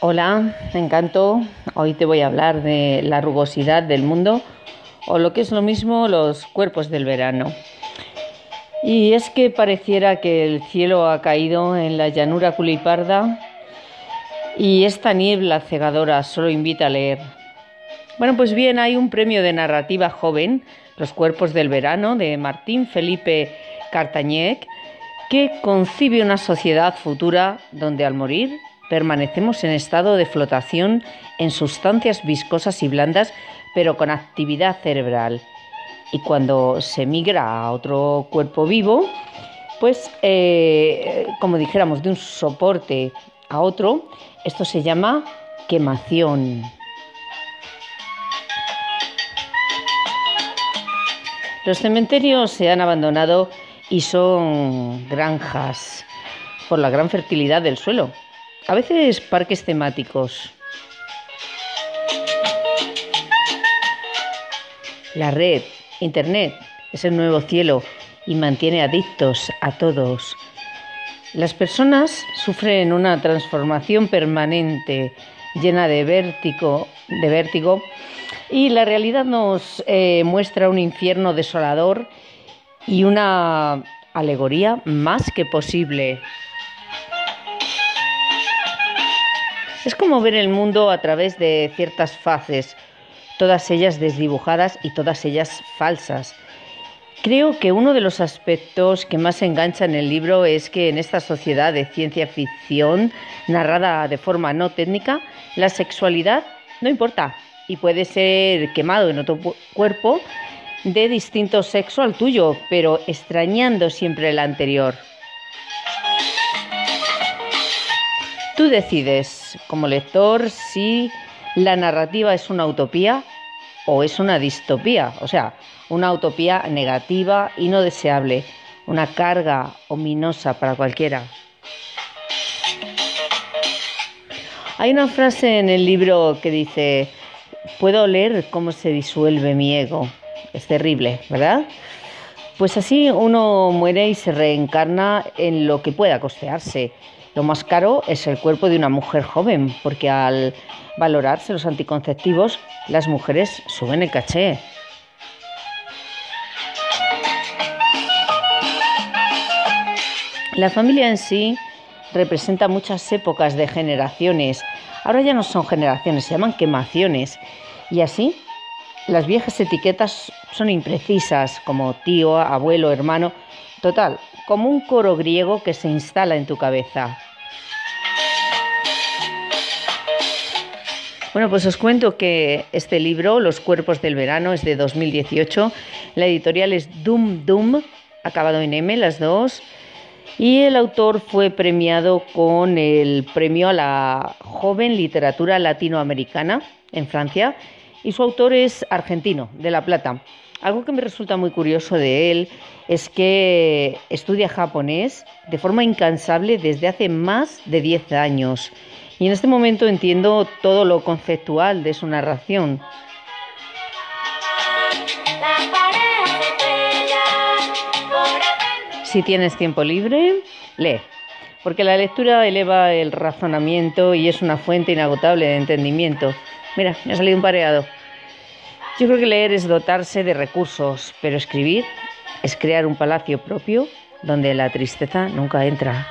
Hola, me encantó. Hoy te voy a hablar de la rugosidad del mundo o lo que es lo mismo los cuerpos del verano. Y es que pareciera que el cielo ha caído en la llanura culiparda y esta niebla cegadora solo invita a leer. Bueno, pues bien, hay un premio de narrativa joven, Los cuerpos del verano, de Martín Felipe Cartañec, que concibe una sociedad futura donde al morir permanecemos en estado de flotación en sustancias viscosas y blandas, pero con actividad cerebral. Y cuando se migra a otro cuerpo vivo, pues eh, como dijéramos, de un soporte a otro, esto se llama quemación. Los cementerios se han abandonado y son granjas por la gran fertilidad del suelo. A veces parques temáticos. La red, Internet, es el nuevo cielo y mantiene adictos a todos. Las personas sufren una transformación permanente, llena de vértigo, de vértigo y la realidad nos eh, muestra un infierno desolador y una alegoría más que posible. Es como ver el mundo a través de ciertas fases, todas ellas desdibujadas y todas ellas falsas. Creo que uno de los aspectos que más engancha en el libro es que en esta sociedad de ciencia ficción, narrada de forma no técnica, la sexualidad no importa y puede ser quemado en otro cuerpo de distinto sexo al tuyo, pero extrañando siempre el anterior. Tú decides, como lector, si la narrativa es una utopía o es una distopía, o sea, una utopía negativa y no deseable, una carga ominosa para cualquiera. Hay una frase en el libro que dice, puedo leer cómo se disuelve mi ego. Es terrible, ¿verdad? Pues así uno muere y se reencarna en lo que pueda costearse. Lo más caro es el cuerpo de una mujer joven, porque al valorarse los anticonceptivos, las mujeres suben el caché. La familia en sí representa muchas épocas de generaciones. Ahora ya no son generaciones, se llaman quemaciones. Y así, las viejas etiquetas son imprecisas, como tío, abuelo, hermano. Total, como un coro griego que se instala en tu cabeza. Bueno, pues os cuento que este libro, Los cuerpos del verano, es de 2018. La editorial es Dum Dum, acabado en M, las dos. Y el autor fue premiado con el premio a la joven literatura latinoamericana en Francia. Y su autor es argentino, de La Plata. Algo que me resulta muy curioso de él es que estudia japonés de forma incansable desde hace más de 10 años y en este momento entiendo todo lo conceptual de su narración. Si tienes tiempo libre, lee, porque la lectura eleva el razonamiento y es una fuente inagotable de entendimiento. Mira, me ha salido un pareado. Yo creo que leer es dotarse de recursos, pero escribir es crear un palacio propio donde la tristeza nunca entra.